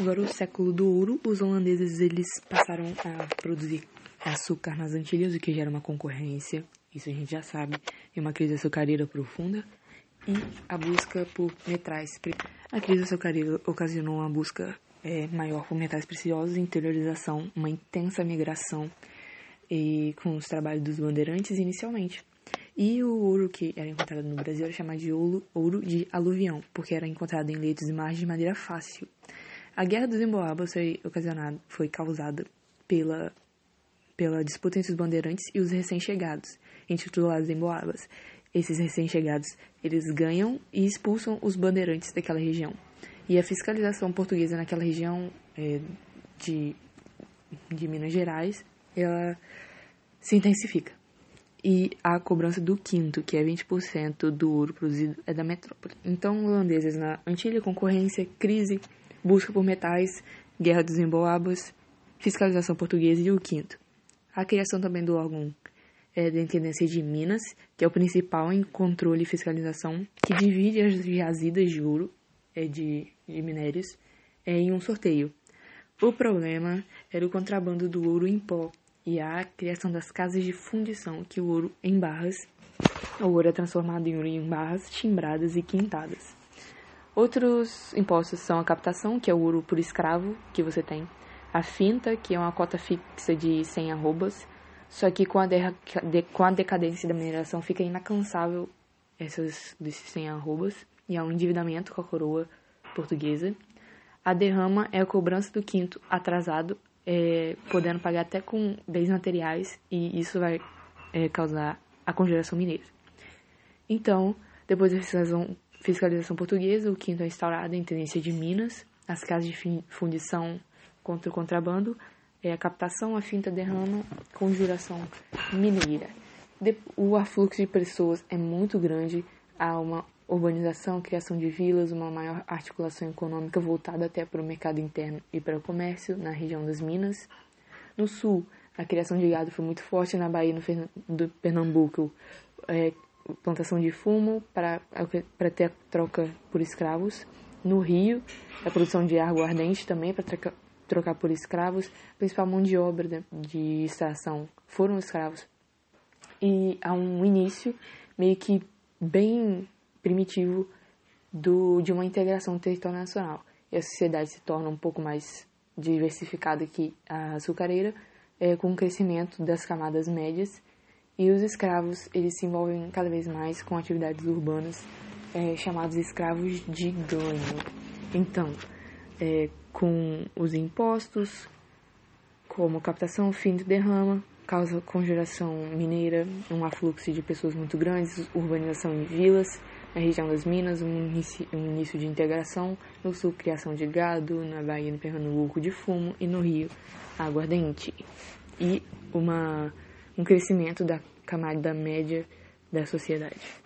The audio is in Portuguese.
Agora, o século do ouro, os holandeses eles passaram a produzir açúcar nas Antilhas, o que gera uma concorrência, isso a gente já sabe, e uma crise açucareira profunda, e a busca por metais. A crise açucareira ocasionou uma busca é, maior por metais preciosos, interiorização, uma intensa migração e com os trabalhos dos bandeirantes inicialmente. E o ouro que era encontrado no Brasil era chamado de ouro, ouro de aluvião, porque era encontrado em leitos e margens de maneira fácil. A Guerra dos Emboabas foi ocasionada, foi causada pela, pela disputa entre os bandeirantes e os recém-chegados, intitulados Emboabas. Esses recém-chegados, eles ganham e expulsam os bandeirantes daquela região. E a fiscalização portuguesa naquela região é, de, de Minas Gerais, ela se intensifica. E a cobrança do quinto, que é 20% do ouro produzido, é da metrópole. Então, holandeses na antiga concorrência, crise, busca por metais, guerra dos emboabas, fiscalização portuguesa e o quinto. A criação também do órgão é, da Intendência de Minas, que é o principal em controle e fiscalização, que divide as jazidas de ouro é, de, de minérios é, em um sorteio. O problema era o contrabando do ouro em pó e a criação das casas de fundição, que o ouro em barras, o ouro é transformado em ouro em barras timbradas e quintadas. Outros impostos são a captação, que é o ouro por escravo que você tem, a finta, que é uma cota fixa de 100 arrobas, só que com a, de, com a decadência da mineração fica inalcançável essas desses 100 arrobas, e há um endividamento com a coroa portuguesa. A derrama é a cobrança do quinto atrasado, é, podendo pagar até com bens materiais, e isso vai é, causar a congelação mineira. Então, depois da fiscalização, fiscalização portuguesa, o quinto é instaurado em Tenência de Minas, as casas de fundição contra o contrabando, é a captação, a finta, derrama, conjuração mineira. O afluxo de pessoas é muito grande, há uma urbanização, criação de vilas, uma maior articulação econômica voltada até para o mercado interno e para o comércio na região das Minas. No sul, a criação de gado foi muito forte, na Bahia no do Pernambuco, é, plantação de fumo para, para ter a troca por escravos. No Rio, a produção de ardente também para troca, trocar por escravos. A principal mão de obra de, de extração foram escravos. E há um início meio que bem primitivo do, de uma integração territorial nacional. E a sociedade se torna um pouco mais diversificada que a açucareira, é, com o crescimento das camadas médias, e os escravos eles se envolvem cada vez mais com atividades urbanas é, chamados escravos de ganho. Então, é, com os impostos, como captação, fim de derrama, causa congelação mineira, um afluxo de pessoas muito grandes, urbanização em vilas, na região das Minas, um início, um início de integração, no sul, criação de gado, na Bahia, no Pernambuco, de fumo, e no Rio, aguardente. E uma, um crescimento da camada média da sociedade.